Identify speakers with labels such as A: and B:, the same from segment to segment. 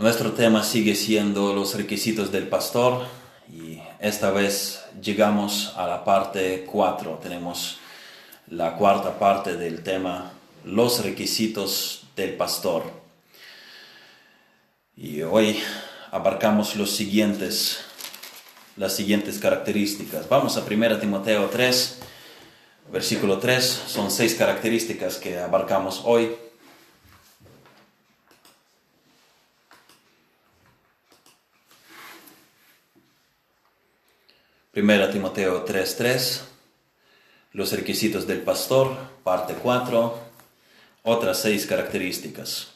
A: Nuestro tema sigue siendo los requisitos del pastor y esta vez llegamos a la parte 4. Tenemos la cuarta parte del tema, los requisitos del pastor. Y hoy abarcamos los siguientes, las siguientes características. Vamos a 1 Timoteo 3, versículo 3. Son seis características que abarcamos hoy. Primera Timoteo 3:3, los requisitos del pastor, parte 4, otras seis características.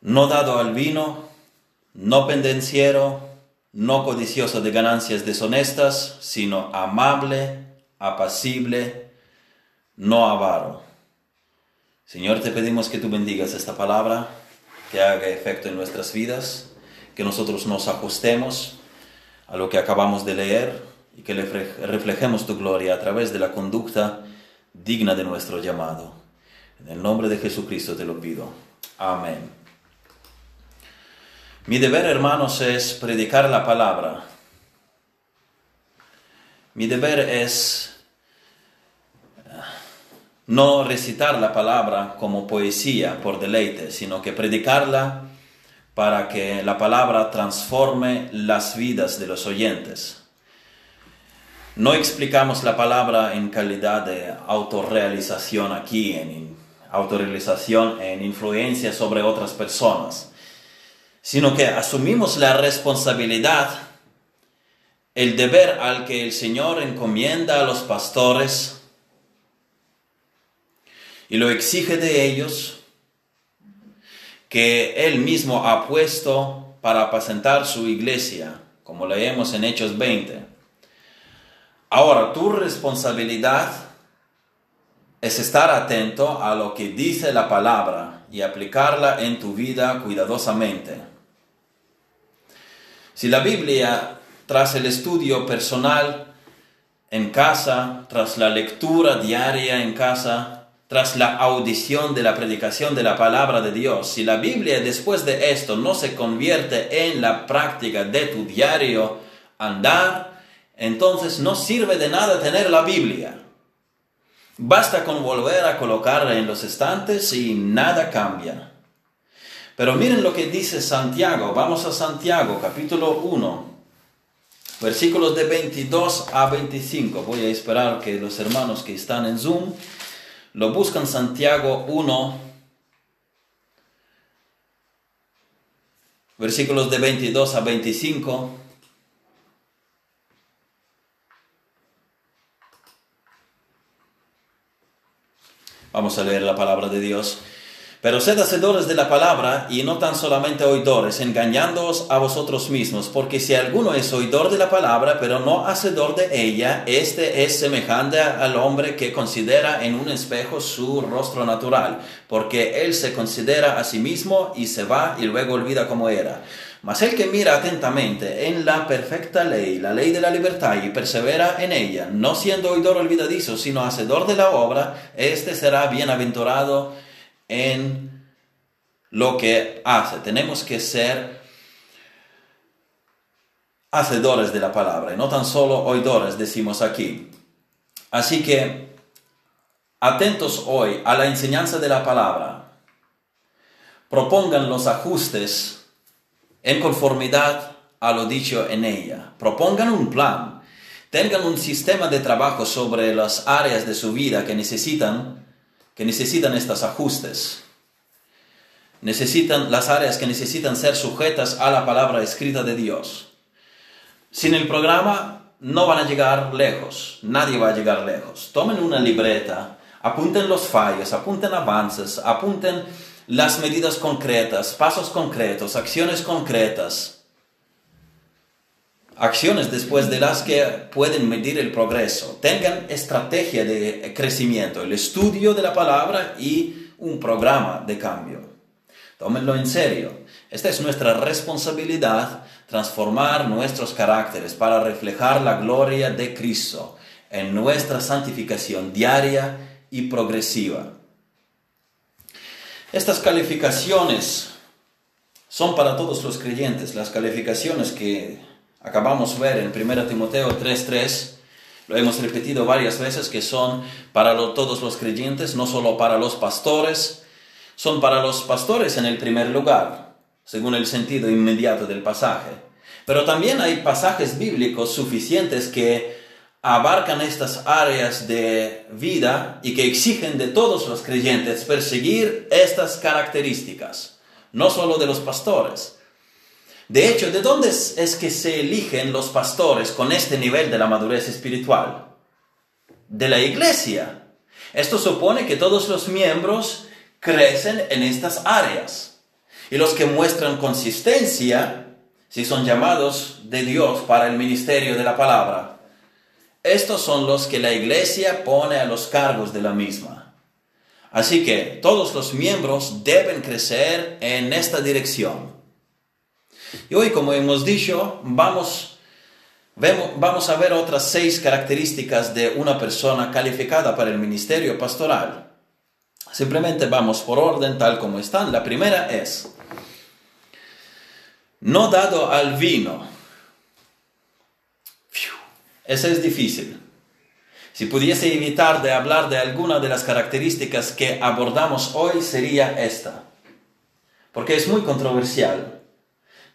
A: No dado al vino, no pendenciero, no codicioso de ganancias deshonestas, sino amable, apacible, no avaro. Señor, te pedimos que tú bendigas esta palabra, que haga efecto en nuestras vidas, que nosotros nos ajustemos a lo que acabamos de leer y que reflejemos tu gloria a través de la conducta digna de nuestro llamado. En el nombre de Jesucristo te lo pido. Amén. Mi deber, hermanos, es predicar la palabra. Mi deber es no recitar la palabra como poesía por deleite, sino que predicarla para que la palabra transforme las vidas de los oyentes. No explicamos la palabra en calidad de autorrealización aquí, en autorrealización, en influencia sobre otras personas, sino que asumimos la responsabilidad, el deber al que el Señor encomienda a los pastores y lo exige de ellos que Él mismo ha puesto para apacentar su iglesia, como leemos en Hechos 20. Ahora, tu responsabilidad es estar atento a lo que dice la palabra y aplicarla en tu vida cuidadosamente. Si la Biblia, tras el estudio personal en casa, tras la lectura diaria en casa, tras la audición de la predicación de la palabra de Dios, si la Biblia después de esto no se convierte en la práctica de tu diario andar, entonces no sirve de nada tener la Biblia. Basta con volver a colocarla en los estantes y nada cambia. Pero miren lo que dice Santiago. Vamos a Santiago, capítulo 1, versículos de 22 a 25. Voy a esperar que los hermanos que están en Zoom lo buscan Santiago 1, versículos de 22 a 25. Vamos a leer la palabra de Dios. Pero sed hacedores de la palabra y no tan solamente oidores, engañándoos a vosotros mismos, porque si alguno es oidor de la palabra, pero no hacedor de ella, este es semejante al hombre que considera en un espejo su rostro natural, porque él se considera a sí mismo y se va y luego olvida cómo era. Mas el que mira atentamente en la perfecta ley, la ley de la libertad, y persevera en ella, no siendo oidor olvidadizo, sino hacedor de la obra, éste será bienaventurado en lo que hace. Tenemos que ser hacedores de la palabra y no tan solo oidores, decimos aquí. Así que atentos hoy a la enseñanza de la palabra. Propongan los ajustes en conformidad a lo dicho en ella. Propongan un plan. Tengan un sistema de trabajo sobre las áreas de su vida que necesitan que necesitan estos ajustes. Necesitan las áreas que necesitan ser sujetas a la palabra escrita de Dios. Sin el programa no van a llegar lejos, nadie va a llegar lejos. Tomen una libreta, apunten los fallos, apunten avances, apunten las medidas concretas, pasos concretos, acciones concretas acciones después de las que pueden medir el progreso. Tengan estrategia de crecimiento, el estudio de la palabra y un programa de cambio. Tómenlo en serio. Esta es nuestra responsabilidad, transformar nuestros caracteres para reflejar la gloria de Cristo en nuestra santificación diaria y progresiva. Estas calificaciones son para todos los creyentes. Las calificaciones que acabamos de ver en 1 Timoteo 3:3, lo hemos repetido varias veces, que son para todos los creyentes, no solo para los pastores, son para los pastores en el primer lugar, según el sentido inmediato del pasaje. Pero también hay pasajes bíblicos suficientes que abarcan estas áreas de vida y que exigen de todos los creyentes perseguir estas características, no solo de los pastores. De hecho, ¿de dónde es que se eligen los pastores con este nivel de la madurez espiritual? De la iglesia. Esto supone que todos los miembros crecen en estas áreas. Y los que muestran consistencia, si son llamados de Dios para el ministerio de la palabra, estos son los que la iglesia pone a los cargos de la misma. Así que todos los miembros deben crecer en esta dirección. Y hoy, como hemos dicho, vamos, vamos a ver otras seis características de una persona calificada para el ministerio pastoral. Simplemente vamos por orden tal como están. La primera es, no dado al vino. Eso es difícil. Si pudiese evitar de hablar de alguna de las características que abordamos hoy, sería esta. Porque es muy controversial.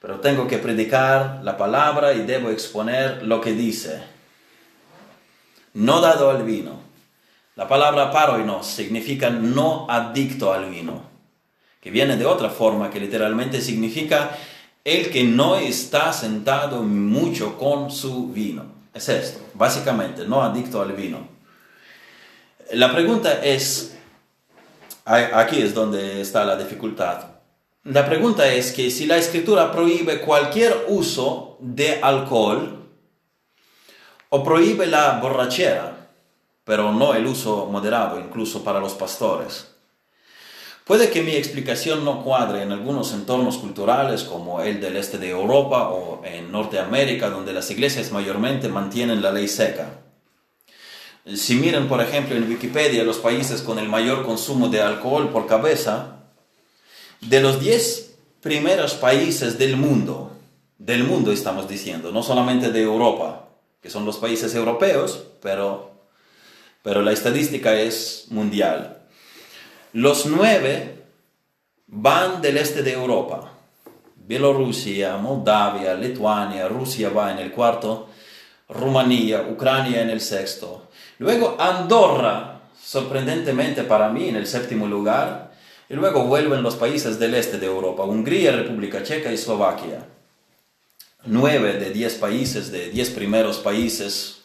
A: Pero tengo que predicar la palabra y debo exponer lo que dice. No dado al vino. La palabra paroinos significa no adicto al vino, que viene de otra forma que literalmente significa el que no está sentado mucho con su vino. Es esto, básicamente, no adicto al vino. La pregunta es, aquí es donde está la dificultad. La pregunta es que si la escritura prohíbe cualquier uso de alcohol o prohíbe la borrachera, pero no el uso moderado, incluso para los pastores. Puede que mi explicación no cuadre en algunos entornos culturales como el del este de Europa o en Norteamérica, donde las iglesias mayormente mantienen la ley seca. Si miran, por ejemplo, en Wikipedia los países con el mayor consumo de alcohol por cabeza, de los 10 primeros países del mundo, del mundo estamos diciendo, no solamente de Europa, que son los países europeos, pero pero la estadística es mundial. Los nueve van del este de Europa. Bielorrusia, Moldavia, Lituania, Rusia va en el cuarto, Rumanía, Ucrania en el sexto. Luego Andorra, sorprendentemente para mí, en el séptimo lugar. Y luego vuelven los países del este de Europa, Hungría, República Checa y Eslovaquia. Nueve de diez países, de diez primeros países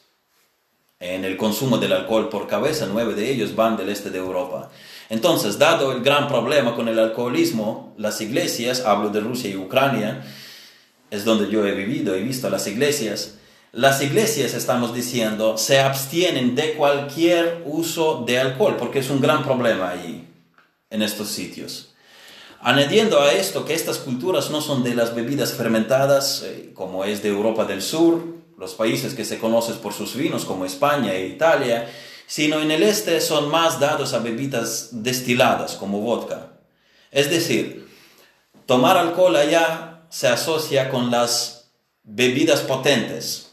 A: en el consumo del alcohol por cabeza, nueve de ellos van del este de Europa. Entonces, dado el gran problema con el alcoholismo, las iglesias, hablo de Rusia y Ucrania, es donde yo he vivido, he visto las iglesias, las iglesias, estamos diciendo, se abstienen de cualquier uso de alcohol, porque es un gran problema allí, en estos sitios. Añadiendo a esto que estas culturas no son de las bebidas fermentadas, eh, como es de Europa del Sur, los países que se conocen por sus vinos como España e Italia, sino en el este son más dados a bebidas destiladas como vodka. Es decir, tomar alcohol allá se asocia con las bebidas potentes.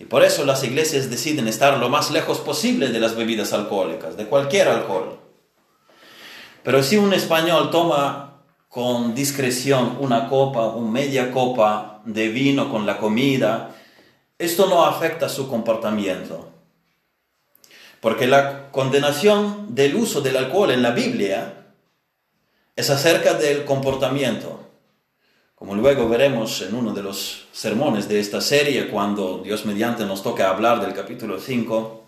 A: Y por eso las iglesias deciden estar lo más lejos posible de las bebidas alcohólicas, de cualquier alcohol. Pero si un español toma con discreción una copa o media copa de vino con la comida, esto no afecta su comportamiento. Porque la condenación del uso del alcohol en la Biblia es acerca del comportamiento. Como luego veremos en uno de los sermones de esta serie, cuando Dios mediante nos toque hablar del capítulo 5,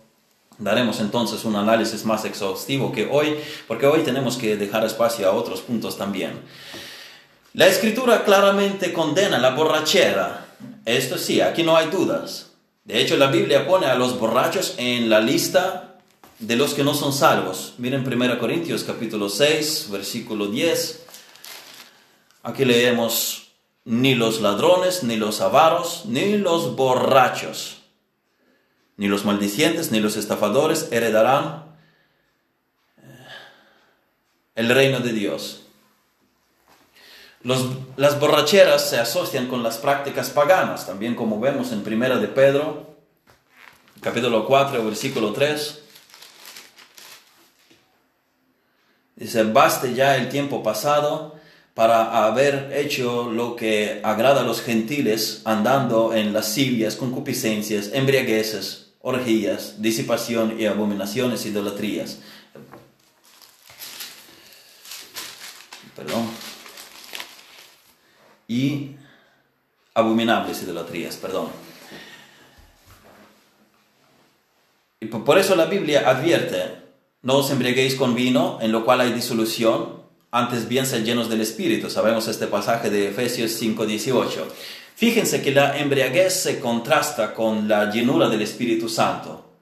A: daremos entonces un análisis más exhaustivo que hoy, porque hoy tenemos que dejar espacio a otros puntos también. La escritura claramente condena la borrachera esto sí, aquí no hay dudas. De hecho, la Biblia pone a los borrachos en la lista de los que no son salvos. Miren 1 Corintios capítulo 6, versículo 10. Aquí leemos, ni los ladrones, ni los avaros, ni los borrachos, ni los maldicientes, ni los estafadores heredarán el reino de Dios. las borracheras se asocian con las prácticas paganas, también como vemos en Primera de Pedro, capítulo 4, versículo 3. Dice, baste ya el tiempo pasado para haber hecho lo que agrada a los gentiles, andando en lascivias, concupiscencias, embriagueces, orgías, disipación y abominaciones, idolatrías. Perdón y abominables idolatrías, perdón. Y por eso la Biblia advierte, no os embriaguéis con vino, en lo cual hay disolución, antes bien sed llenos del Espíritu. Sabemos este pasaje de Efesios 5:18. Fíjense que la embriaguez se contrasta con la llenura del Espíritu Santo.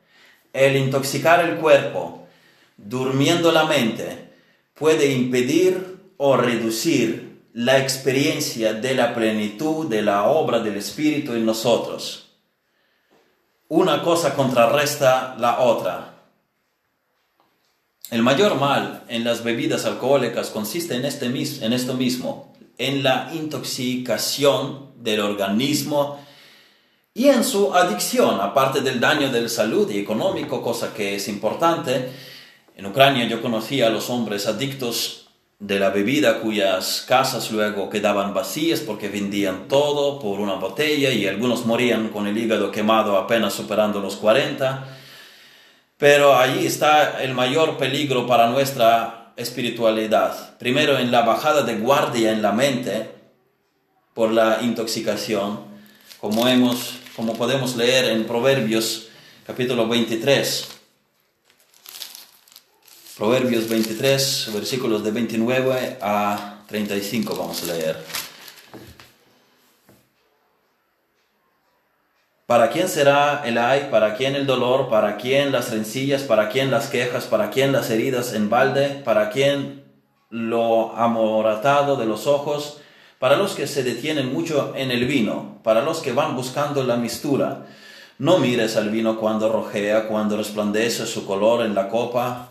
A: El intoxicar el cuerpo, durmiendo la mente, puede impedir o reducir la experiencia de la plenitud de la obra del Espíritu en nosotros. Una cosa contrarresta la otra. El mayor mal en las bebidas alcohólicas consiste en, este, en esto mismo, en la intoxicación del organismo y en su adicción, aparte del daño de salud y económico, cosa que es importante. En Ucrania yo conocí a los hombres adictos de la bebida cuyas casas luego quedaban vacías porque vendían todo por una botella y algunos morían con el hígado quemado apenas superando los 40. Pero allí está el mayor peligro para nuestra espiritualidad. Primero en la bajada de guardia en la mente por la intoxicación, como, hemos, como podemos leer en Proverbios capítulo 23. Proverbios 23, versículos de 29 a 35 vamos a leer. ¿Para quién será el ay? ¿Para quién el dolor? ¿Para quién las rencillas? ¿Para quién las quejas? ¿Para quién las heridas en balde? ¿Para quién lo amoratado de los ojos? Para los que se detienen mucho en el vino, para los que van buscando la mistura. No mires al vino cuando rojea, cuando resplandece su color en la copa,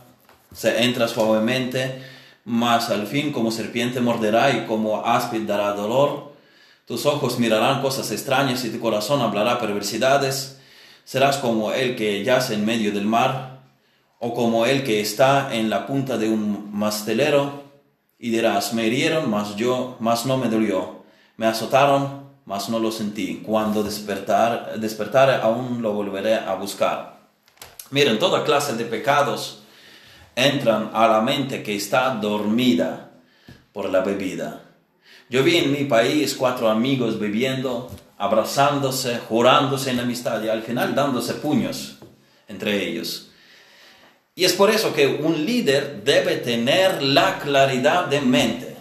A: se entra suavemente, mas al fin como serpiente morderá y como áspid dará dolor. Tus ojos mirarán cosas extrañas y tu corazón hablará perversidades. Serás como el que yace en medio del mar, o como el que está en la punta de un mastelero, y dirás, me hirieron, mas yo, mas no me dolió. Me azotaron, mas no lo sentí. Cuando despertar, despertare, aún lo volveré a buscar. Miren, toda clase de pecados entran a la mente que está dormida por la bebida. Yo vi en mi país cuatro amigos bebiendo, abrazándose, jurándose en amistad y al final dándose puños entre ellos. Y es por eso que un líder debe tener la claridad de mente.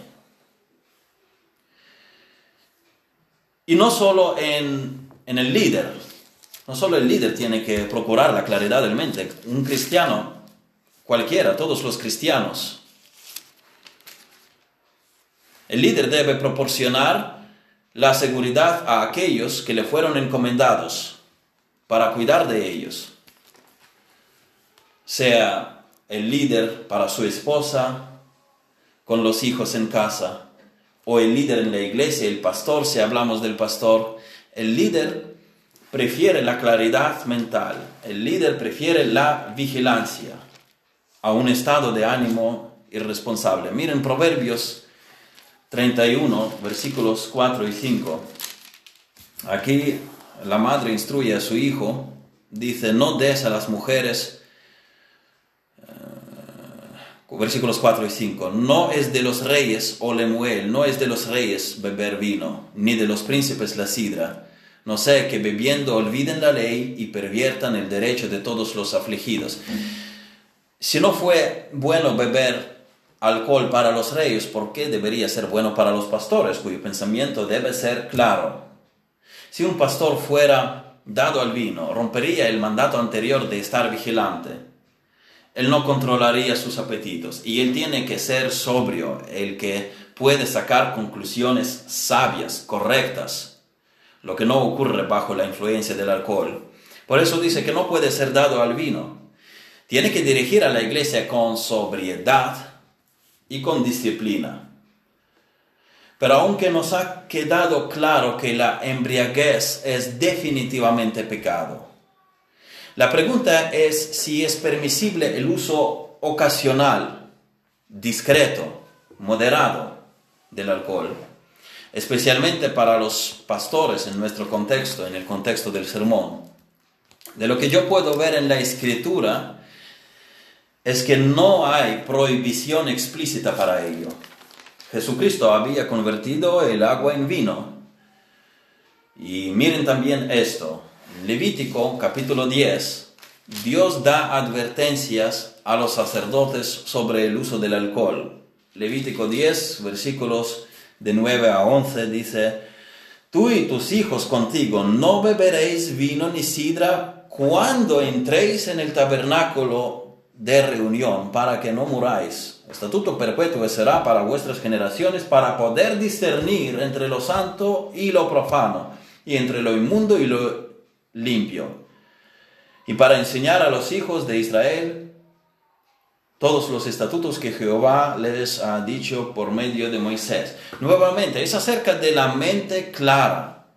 A: Y no solo en, en el líder, no solo el líder tiene que procurar la claridad de mente. Un cristiano cualquiera, todos los cristianos. El líder debe proporcionar la seguridad a aquellos que le fueron encomendados para cuidar de ellos. Sea el líder para su esposa, con los hijos en casa, o el líder en la iglesia, el pastor, si hablamos del pastor, el líder prefiere la claridad mental, el líder prefiere la vigilancia a un estado de ánimo irresponsable. Miren Proverbios 31, versículos 4 y 5. Aquí la madre instruye a su hijo, dice, no des a las mujeres, uh, versículos 4 y 5, no es de los reyes, o lemuel, no es de los reyes beber vino, ni de los príncipes la sidra, no sé que bebiendo olviden la ley y perviertan el derecho de todos los afligidos. Si no fue bueno beber alcohol para los reyes, ¿por qué debería ser bueno para los pastores, cuyo pensamiento debe ser claro? Si un pastor fuera dado al vino, rompería el mandato anterior de estar vigilante. Él no controlaría sus apetitos y él tiene que ser sobrio, el que puede sacar conclusiones sabias, correctas, lo que no ocurre bajo la influencia del alcohol. Por eso dice que no puede ser dado al vino, tiene que dirigir a la iglesia con sobriedad y con disciplina. Pero aunque nos ha quedado claro que la embriaguez es definitivamente pecado, la pregunta es si es permisible el uso ocasional, discreto, moderado del alcohol, especialmente para los pastores en nuestro contexto, en el contexto del sermón. De lo que yo puedo ver en la escritura es que no hay prohibición explícita para ello. Jesucristo había convertido el agua en vino. Y miren también esto. Levítico capítulo 10, Dios da advertencias a los sacerdotes sobre el uso del alcohol. Levítico 10, versículos de 9 a 11 dice, Tú y tus hijos contigo no beberéis vino ni sidra cuando entréis en el tabernáculo de reunión para que no muráis. Estatuto perpetuo será para vuestras generaciones para poder discernir entre lo santo y lo profano, y entre lo inmundo y lo limpio, y para enseñar a los hijos de Israel todos los estatutos que Jehová les ha dicho por medio de Moisés. Nuevamente, es acerca de la mente clara.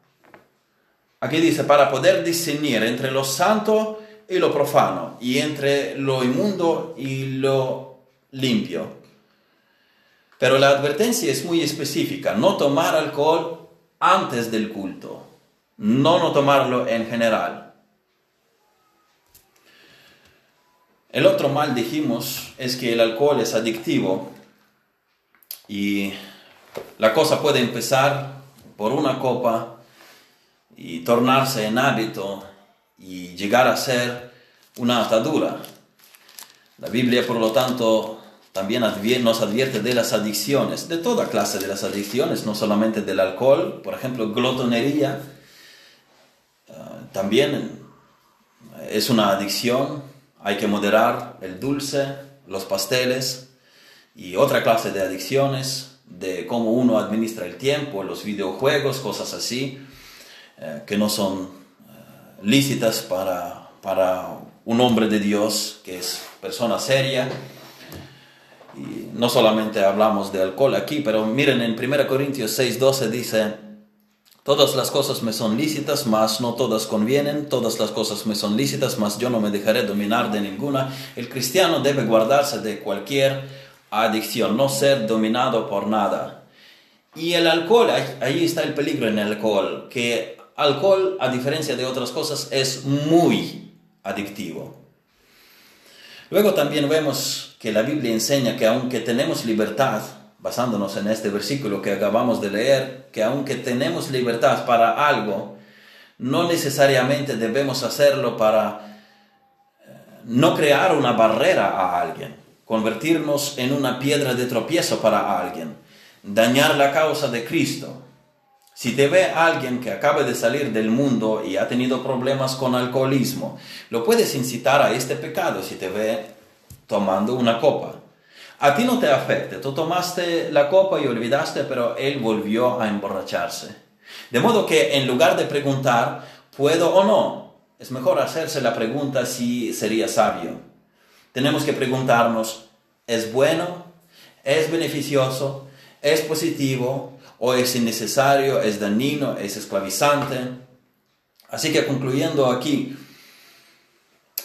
A: Aquí dice, para poder discernir entre lo santo y lo profano, y entre lo inmundo y lo limpio. Pero la advertencia es muy específica, no tomar alcohol antes del culto, no no tomarlo en general. El otro mal, dijimos, es que el alcohol es adictivo y la cosa puede empezar por una copa y tornarse en hábito y llegar a ser una atadura. La Biblia, por lo tanto, también nos advierte de las adicciones, de toda clase de las adicciones, no solamente del alcohol, por ejemplo, glotonería, ah, también es una adicción, hay que moderar el dulce, los pasteles y otra clase de adicciones, de cómo uno administra el tiempo, los videojuegos, cosas así, eh, que no son lícitas para, para un hombre de Dios que es persona seria. Y no solamente hablamos de alcohol aquí, pero miren en 1 Corintios 6:12 dice, todas las cosas me son lícitas, mas no todas convienen, todas las cosas me son lícitas, mas yo no me dejaré dominar de ninguna. El cristiano debe guardarse de cualquier adicción, no ser dominado por nada. Y el alcohol, ahí está el peligro en el alcohol, que alcohol, a diferencia de otras cosas, es muy adictivo. Luego también vemos que la Biblia enseña que aunque tenemos libertad, basándonos en este versículo que acabamos de leer, que aunque tenemos libertad para algo, no necesariamente debemos hacerlo para eh, no crear una barrera a alguien, convertirnos en una piedra de tropiezo para alguien, dañar la causa de Cristo. Si te ve alguien que acaba de salir del mundo y ha tenido problemas con alcoholismo, lo puedes incitar a este pecado si te ve tomando una copa. A ti no te afecta, tú tomaste la copa y olvidaste, pero él volvió a emborracharse. De modo que en lugar de preguntar, ¿puedo o no? Es mejor hacerse la pregunta si sería sabio. Tenemos que preguntarnos, ¿es bueno? ¿Es beneficioso? ¿Es positivo? O es innecesario, es dañino, es esclavizante. Así que concluyendo aquí,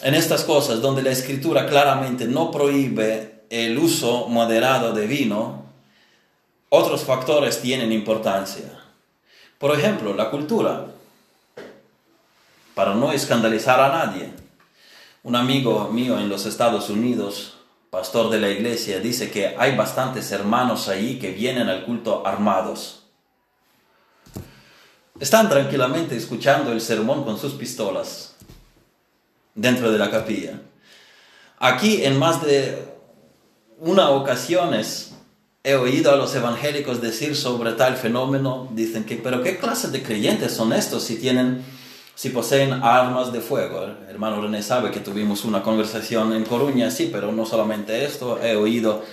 A: en estas cosas donde la escritura claramente no prohíbe el uso moderado de vino, otros factores tienen importancia. Por ejemplo, la cultura, para no escandalizar a nadie. Un amigo mío en los Estados Unidos pastor de la iglesia, dice que hay bastantes hermanos ahí que vienen al culto armados. Están tranquilamente escuchando el sermón con sus pistolas dentro de la capilla. Aquí en más de una ocasiones he oído a los evangélicos decir sobre tal fenómeno, dicen que, pero ¿qué clase de creyentes son estos si tienen si poseen armas de fuego. El hermano René sabe que tuvimos una conversación en Coruña, sí, pero no solamente esto, he oído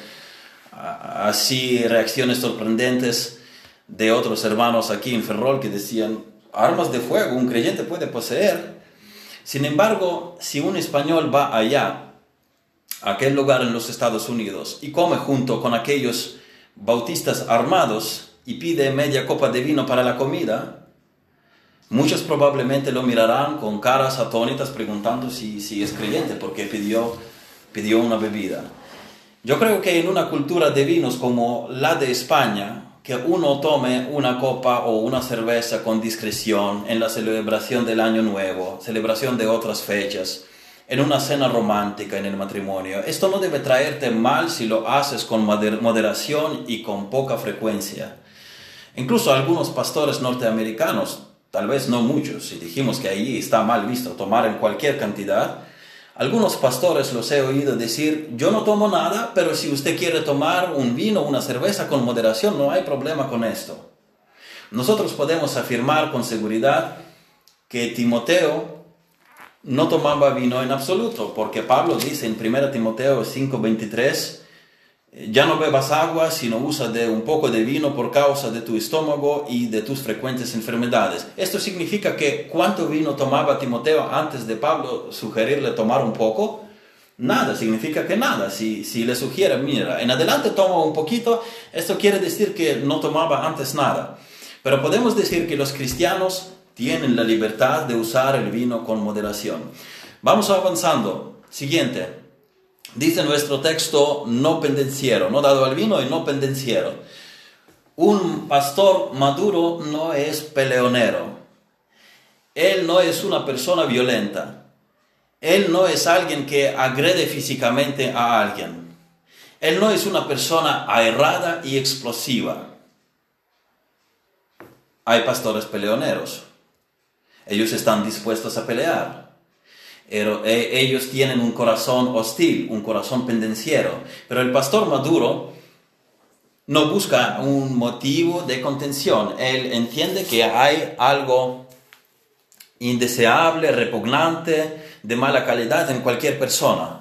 A: así reacciones sorprendentes de otros hermanos aquí en Ferrol que decían, armas de fuego un creyente puede poseer. Sin embargo, si un español va allá, a aquel lugar en los Estados Unidos, y come junto con aquellos bautistas armados, y pide media copa de vino para la comida, muchos probablemente lo mirarán con caras atónitas preguntando si, si es creyente porque pidió, pidió una bebida. Yo creo que en una cultura de vinos como la de España, que uno tome una copa o una cerveza con discreción en la celebración del Año Nuevo, celebración de otras fechas, en una cena romántica en el matrimonio. Esto no debe traerte mal si lo haces con moderación y con poca frecuencia. Incluso algunos pastores norteamericanos, tal vez no muchos, si dijimos que ahí está mal visto tomar en cualquier cantidad, algunos pastores los he oído decir, yo no tomo nada, pero si usted quiere tomar un vino, una cerveza con moderación, no hay problema con esto. Nosotros podemos afirmar con seguridad que Timoteo no tomaba vino en absoluto, porque Pablo dice en 1 Timoteo 5:23, ya no bebas agua, sino usa de un poco de vino por causa de tu estómago y de tus frecuentes enfermedades. Esto significa que ¿cuánto vino tomaba Timoteo antes de Pablo sugerirle tomar un poco? Nada, significa que nada. Si, si le sugiere, mira, en adelante toma un poquito, esto quiere decir que no tomaba antes nada. Pero podemos decir que los cristianos tienen la libertad de usar el vino con moderación. Vamos avanzando. Siguiente. Dice nuestro texto no pendenciero, no dado al vino y no pendenciero. Un pastor maduro no es peleonero. Él no es una persona violenta. Él no es alguien que agrede físicamente a alguien. Él no es una persona aerrada y explosiva. Hay pastores peleoneros. Ellos están dispuestos a pelear. Eh, ellos tienen un corazón hostil, un corazón pendenciero. Pero el pastor maduro no busca un motivo de contención. Él entiende que hay algo indeseable, repugnante, de mala calidad en cualquier persona.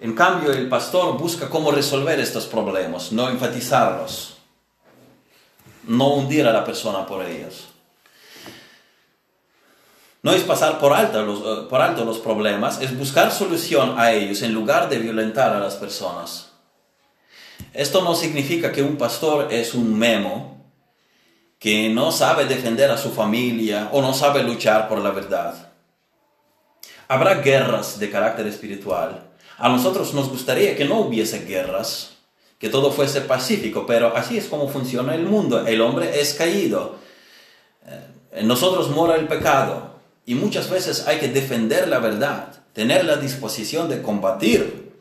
A: En cambio, el pastor busca cómo resolver estos problemas, no enfatizarlos, no hundir a la persona por ellos. No es pasar por alto, los, eh, por alto los problemas, es buscar solución a ellos en lugar de violentar a las personas. Esto no significa que un pastor es un memo que no sabe defender a su familia o no sabe luchar por la verdad. Habrá guerras de carácter espiritual. A nosotros nos gustaría que no hubiese guerras, que todo fuese pacífico, pero así es como funciona el mundo. El hombre es caído. Eh, en nosotros mora el pecado. Y muchas veces hay que defender la verdad, tener la disposición de combatir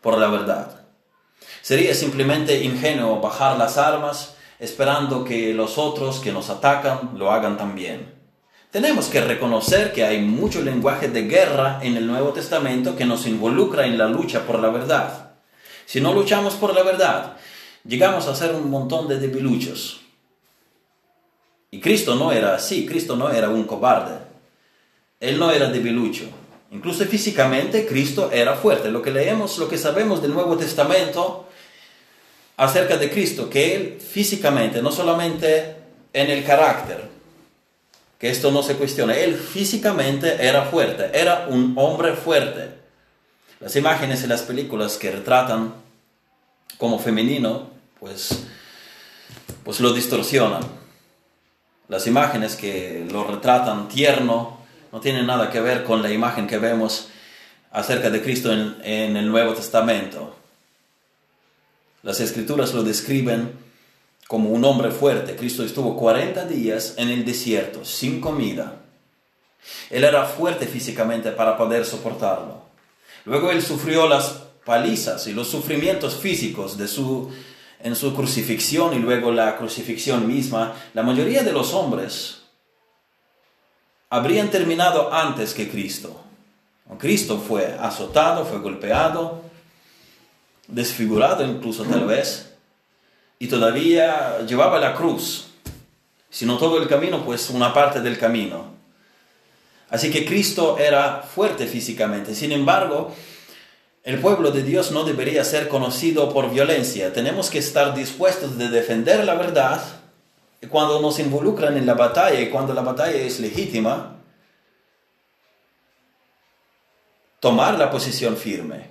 A: por la verdad. Sería simplemente ingenuo bajar las armas esperando que los otros que nos atacan lo hagan también. Tenemos que reconocer que hay mucho lenguaje de guerra en el Nuevo Testamento que nos involucra en la lucha por la verdad. Si no luchamos por la verdad, llegamos a ser un montón de debiluchos. Y Cristo no era así, Cristo no era un cobarde. Él no era debilucho. Incluso físicamente Cristo era fuerte. Lo que leemos, lo que sabemos del Nuevo Testamento acerca de Cristo, que Él físicamente, no solamente en el carácter, que esto no se cuestiona, Él físicamente era fuerte, era un hombre fuerte. Las imágenes en las películas que retratan como femenino, pues, pues lo distorsionan. Las imágenes que lo retratan tierno, no tiene nada que ver con la imagen que vemos acerca de Cristo en, el Nuevo Testamento. Las escrituras lo describen como un hombre fuerte. Cristo estuvo 40 días en el desierto sin comida. Él era fuerte físicamente para poder soportarlo. Luego él sufrió las palizas y los sufrimientos físicos su, en su crucifixión y luego la crucifixión misma. La mayoría de los hombres habrían terminado antes que Cristo. Cristo fue azotado, fue golpeado, desfigurado incluso tal vez, y todavía llevaba la cruz. Si no todo el camino, pues una parte del camino. Así que Cristo era fuerte físicamente. Sin embargo, el pueblo de Dios no debería ser conocido por violencia. Tenemos que estar dispuestos de defender la verdad cuando nos involucran en la batalla y cuando la batalla es legítima, tomar la posición firme.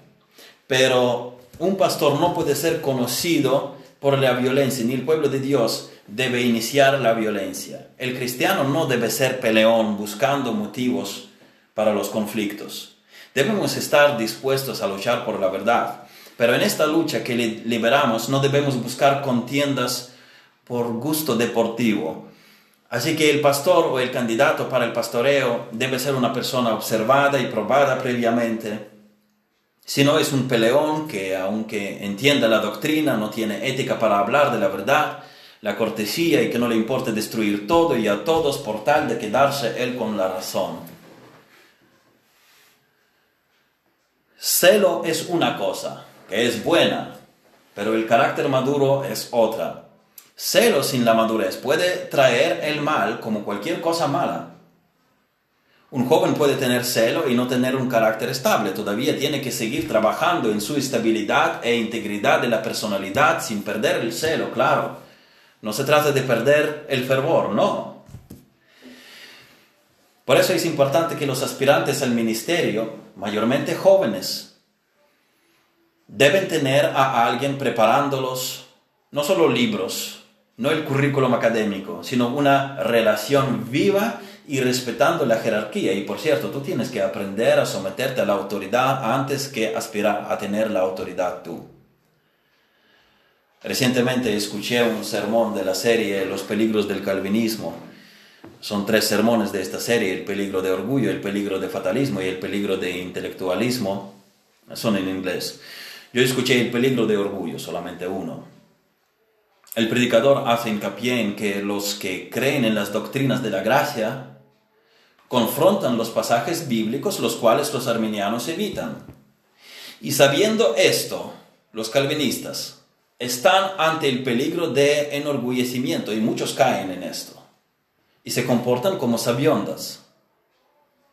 A: Pero un pastor no puede ser conocido por la violencia, ni el pueblo de Dios debe iniciar la violencia. El cristiano no debe ser peleón buscando motivos para los conflictos. Debemos estar dispuestos a luchar por la verdad, pero en esta lucha que liberamos no debemos buscar contiendas por gusto deportivo. Así que el pastor o el candidato para el pastoreo debe ser una persona observada y probada previamente. Si no es un peleón que, aunque entienda la doctrina, no tiene ética para hablar de la verdad, la cortesía y que no le importe destruir todo y a todos por tal de quedarse él con la razón. Celo es una cosa, que es buena, pero el carácter maduro es otra. Celo sin la madurez puede traer el mal como cualquier cosa mala. Un joven puede tener celo y no tener un carácter estable, todavía tiene que seguir trabajando en su estabilidad e integridad de la personalidad sin perder el celo, claro. No se trata de perder el fervor, no. Por eso es importante que los aspirantes al ministerio, mayormente jóvenes, deben tener a alguien preparándolos, no solo libros, no el currículum académico, sino una relación viva y respetando la jerarquía. Y por cierto, tú tienes que aprender a someterte a la autoridad antes que aspirar a tener la autoridad tú. Recientemente escuché un sermón de la serie Los peligros del calvinismo. Son tres sermones de esta serie, el peligro de orgullo, el peligro de fatalismo y el peligro de intelectualismo. Son en inglés. Yo escuché el peligro de orgullo, solamente uno. El predicador hace hincapié en que los que creen en las doctrinas de la gracia confrontan los pasajes bíblicos los cuales los arminianos evitan. Y sabiendo esto, los calvinistas están ante el peligro de enorgullecimiento y muchos caen en esto y se comportan como sabiondas.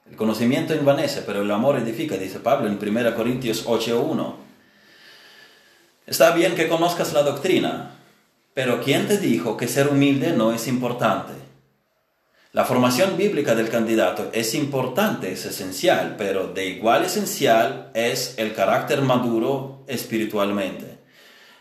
A: El conocimiento envanece, pero el amor edifica, dice Pablo en 1 Corintios 8.1. Está bien que conozcas la doctrina, pero ¿quién te dijo que ser humilde no es importante? La formación bíblica del candidato es importante, es esencial, pero de igual esencial es el carácter maduro espiritualmente.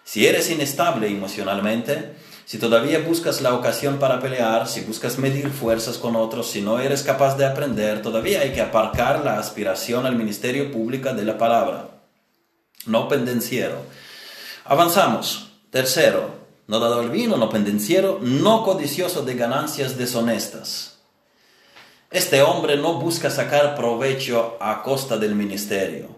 A: Si eres inestable emocionalmente, si todavía buscas la ocasión para pelear, si buscas medir fuerzas con otros, si no eres capaz de aprender, todavía hay que aparcar la aspiración al ministerio público de la palabra. No pendenciero. Avanzamos. Tercero, no dado al vino, no pendenciero, no codicioso de ganancias deshonestas. Este hombre no busca sacar provecho a costa del ministerio.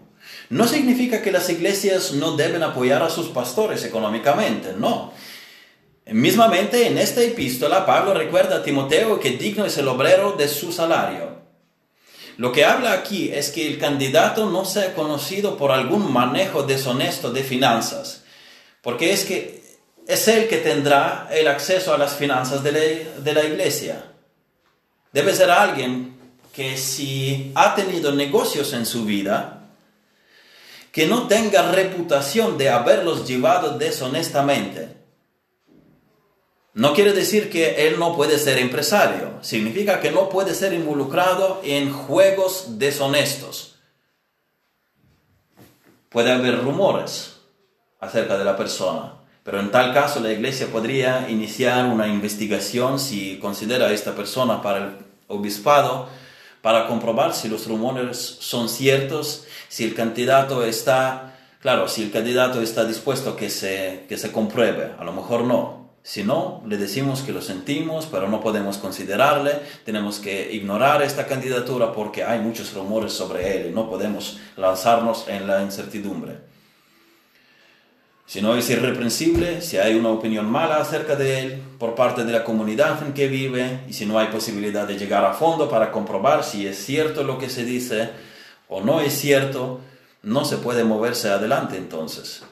A: No significa que las iglesias no deben apoyar a sus pastores económicamente, no. Mismamente en esta epístola Pablo recuerda a Timoteo que digno es el obrero de su salario. Lo que habla aquí es que el candidato no sea conocido por algún manejo deshonesto de finanzas, porque es que es el que tendrá el acceso a las finanzas de la, de la iglesia. Debe ser alguien que si ha tenido negocios en su vida, que no tenga reputación de haberlos llevado deshonestamente. No quiere decir que él no puede ser empresario, significa que no puede ser involucrado en juegos deshonestos. Puede haber rumores acerca de la persona, pero en tal caso la iglesia podría iniciar una investigación si considera a esta persona para el obispado para comprobar si los rumores son ciertos, si el candidato está, claro, si el candidato está dispuesto a que se, que se compruebe, a lo mejor no. Si no, le decimos que lo sentimos, pero no podemos considerarle, tenemos que ignorar esta candidatura porque hay muchos rumores sobre él y no podemos lanzarnos en la incertidumbre. Si no es irreprensible, si hay una opinión mala acerca de él por parte de la comunidad en que vive y si no hay posibilidad de llegar a fondo para comprobar si es cierto lo que se dice o no es cierto, no se puede moverse adelante entonces.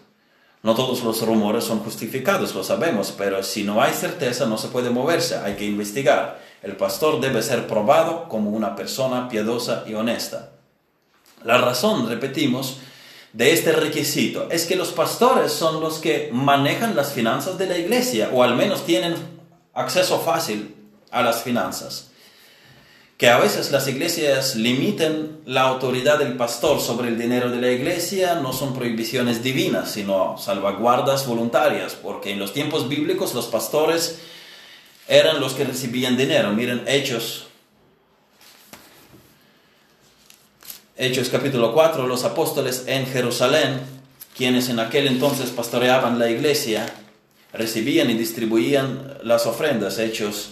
A: No todos los rumores son justificados, lo sabemos, pero si no hay certeza no se puede moverse, hay que investigar. El pastor debe ser probado como una persona piadosa y honesta. La razón, repetimos, de este requisito es que los pastores son los que manejan las finanzas de la iglesia o al menos tienen acceso fácil a las finanzas. que a veces las iglesias limiten la autoridad del pastor sobre el dinero de la iglesia no son prohibiciones divinas, sino salvaguardas voluntarias, porque en los tiempos bíblicos los pastores eran los que recibían dinero. Miren Hechos. Hechos capítulo 4, los apóstoles en Jerusalén, quienes en aquel entonces pastoreaban la iglesia, recibían y distribuían las ofrendas. Hechos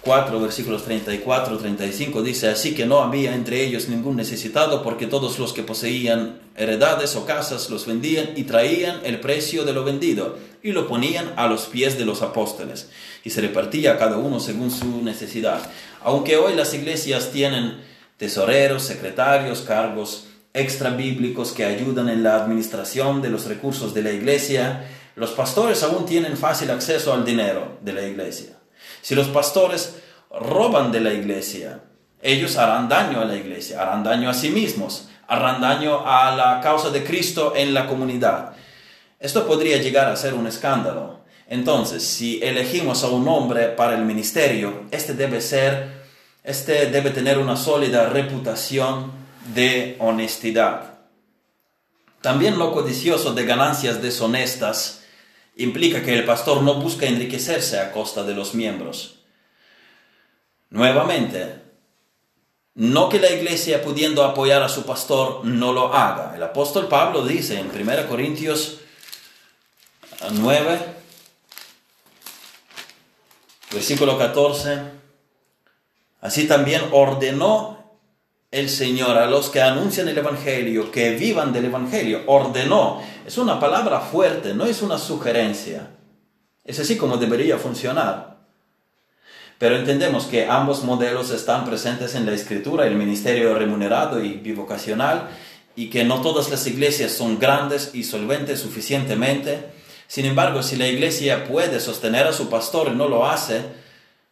A: 4, versículos 34, 35 dice, así que no había entre ellos ningún necesitado porque todos los que poseían heredades o casas los vendían y traían el precio de lo vendido y lo ponían a los pies de los apóstoles y se repartía a cada uno según su necesidad. Aunque hoy las iglesias tienen tesoreros, secretarios, cargos extra bíblicos que ayudan en la administración de los recursos de la iglesia, los pastores aún tienen fácil acceso al dinero de la iglesia. Si los pastores roban de la iglesia, ellos harán daño a la iglesia, harán daño a sí mismos, harán daño a la causa de Cristo en la comunidad. Esto podría llegar a ser un escándalo. Entonces, si elegimos a un hombre para el ministerio, este debe ser, este debe tener una sólida reputación de honestidad. También lo codicioso de ganancias deshonestas implica que el pastor no busca enriquecerse a costa de los miembros. Nuevamente, no que la iglesia pudiendo apoyar a su pastor no lo haga. El apóstol Pablo dice en 1 Corintios 9, versículo 14, así también ordenó el Señor a los que anuncian el Evangelio, que vivan del Evangelio. Ordenó. Es una palabra fuerte, no es una sugerencia. Es así como debería funcionar. Pero entendemos que ambos modelos están presentes en la escritura, el ministerio remunerado y bivocacional, y que no todas las iglesias son grandes y solventes suficientemente. Sin embargo, si la iglesia puede sostener a su pastor y no lo hace,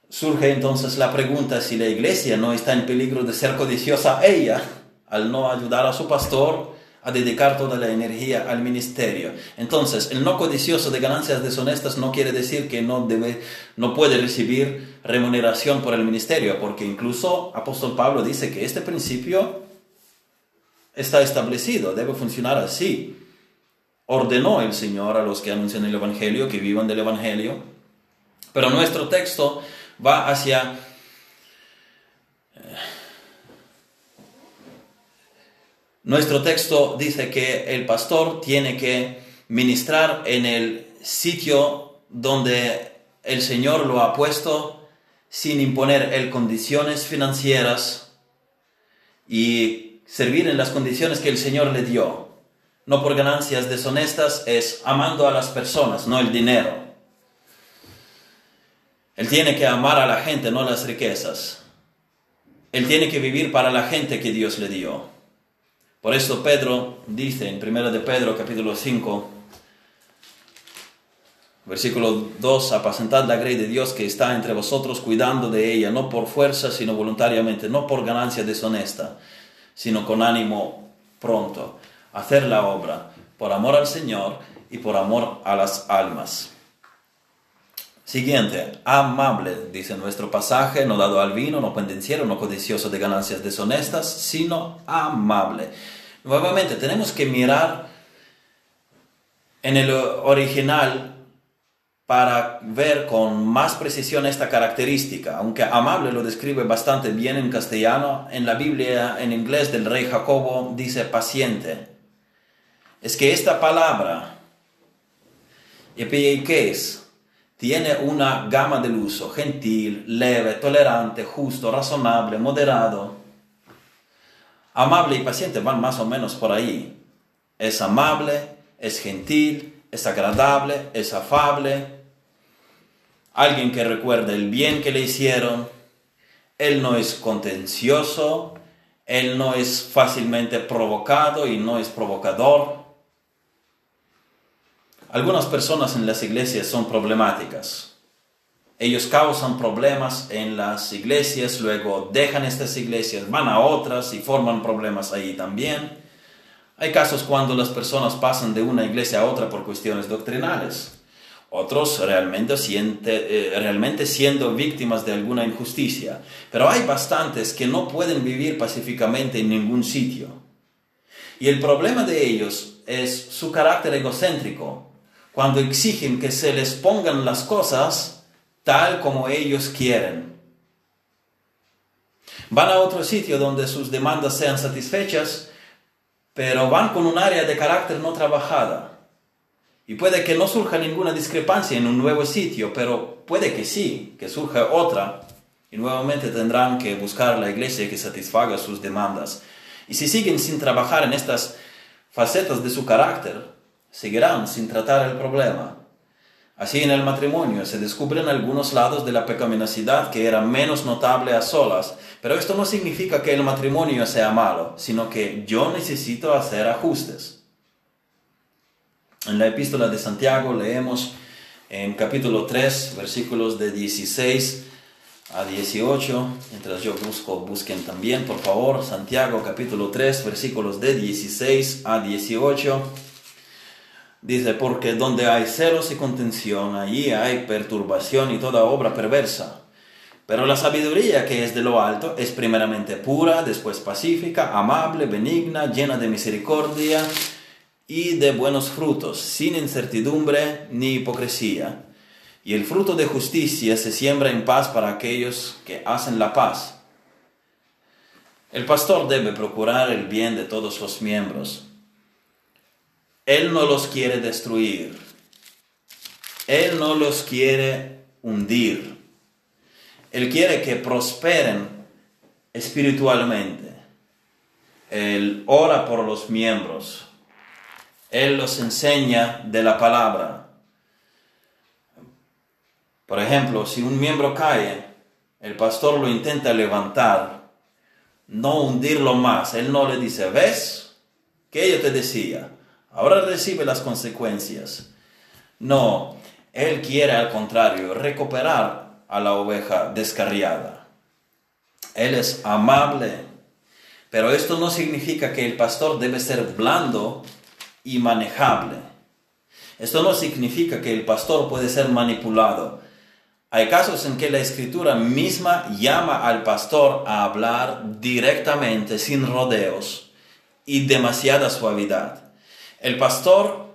A: Surge entonces la pregunta si la iglesia no está en peligro de ser codiciosa ella al no ayudar a su pastor a dedicar toda la energía al ministerio. Entonces, el no codicioso de ganancias deshonestas no quiere decir que no debe no puede recibir remuneración por el ministerio, porque incluso apóstol Pablo dice que este principio está establecido, debe funcionar así. Ordenó el Señor a los que anuncian el evangelio que vivan del evangelio. Pero nuestro texto va hacia... Nuestro texto dice que el pastor tiene que ministrar en el sitio donde el Señor lo ha puesto sin imponer el condiciones financieras y servir en las condiciones que el Señor le dio. No por ganancias deshonestas, es amando a las personas, no el dinero. Él tiene que amar a la gente, no las riquezas. Él tiene que vivir para la gente que Dios le dio. Por eso Pedro dice en 1 de Pedro capítulo 5, versículo 2, apacentad la grey de Dios que está entre vosotros cuidando de ella, no por fuerza, sino voluntariamente, no por ganancia deshonesta, sino con ánimo pronto. Hacer la obra por amor al Señor y por amor a las almas. Siguiente, amable, dice nuestro pasaje, no dado al vino, no pendenciero, no codicioso de ganancias deshonestas, sino amable. Nuevamente, tenemos que mirar en el original para ver con más precisión esta característica. Aunque amable lo describe bastante bien en castellano, en la Biblia en inglés del rey Jacobo dice paciente. Es que esta palabra, ¿qué es? Tiene una gama del uso, gentil, leve, tolerante, justo, razonable, moderado. Amable y paciente van más o menos por ahí. Es amable, es gentil, es agradable, es afable. Alguien que recuerda el bien que le hicieron. Él no es contencioso, él no es fácilmente provocado y no es provocador. Algunas personas en las iglesias son problemáticas. Ellos causan problemas en las iglesias, luego dejan estas iglesias, van a otras y forman problemas ahí también. Hay casos cuando las personas pasan de una iglesia a otra por cuestiones doctrinales. otros realmente, siente, eh, realmente siendo víctimas de alguna injusticia. Pero hay bastantes que no pueden vivir pacíficamente en ningún sitio. Y el problema de ellos es su carácter egocéntrico, cuando exigen que se les pongan las cosas tal como ellos quieren. Van a otro sitio donde sus demandas sean satisfechas, pero van con un área de carácter no trabajada. Y puede que no surja ninguna discrepancia en un nuevo sitio, pero puede que sí, que surja otra. Y nuevamente tendrán que buscar la iglesia que satisfaga sus demandas. Y si siguen sin trabajar en estas facetas de su carácter, seguirán sin tratar el problema. Así en el matrimonio se descubren algunos lados de la pecaminosidad que eran menos notable a solas, pero esto no significa que el matrimonio sea malo, sino que yo necesito hacer ajustes. En la epístola de Santiago leemos en capítulo 3, versículos de 16 a 18, mientras yo busco, busquen también, por favor, Santiago capítulo 3, versículos de 16 a 18. Dice, porque donde hay celos y contención, allí hay perturbación y toda obra perversa. Pero la sabiduría que es de lo alto es primeramente pura, después pacífica, amable, benigna, llena de misericordia y de buenos frutos, sin incertidumbre ni hipocresía. Y el fruto de justicia se siembra en paz para aquellos que hacen la paz. El pastor debe procurar el bien de todos los miembros él no los quiere destruir. Él no los quiere hundir. Él quiere que prosperen espiritualmente. Él ora por los miembros. Él los enseña de la palabra. Por ejemplo, si un miembro cae, el pastor lo intenta levantar, no hundirlo más. Él no le dice, ¿ves? Que yo te decía, ahora recibe las consecuencias. No, Él quiere al contrario recuperar a la oveja descarriada. Él es amable, pero esto no significa que el pastor debe ser blando y manejable. Esto no significa que el pastor puede ser manipulado. Hay casos en que la escritura misma llama al pastor a hablar directamente, sin rodeos y demasiada suavidad. El pastor,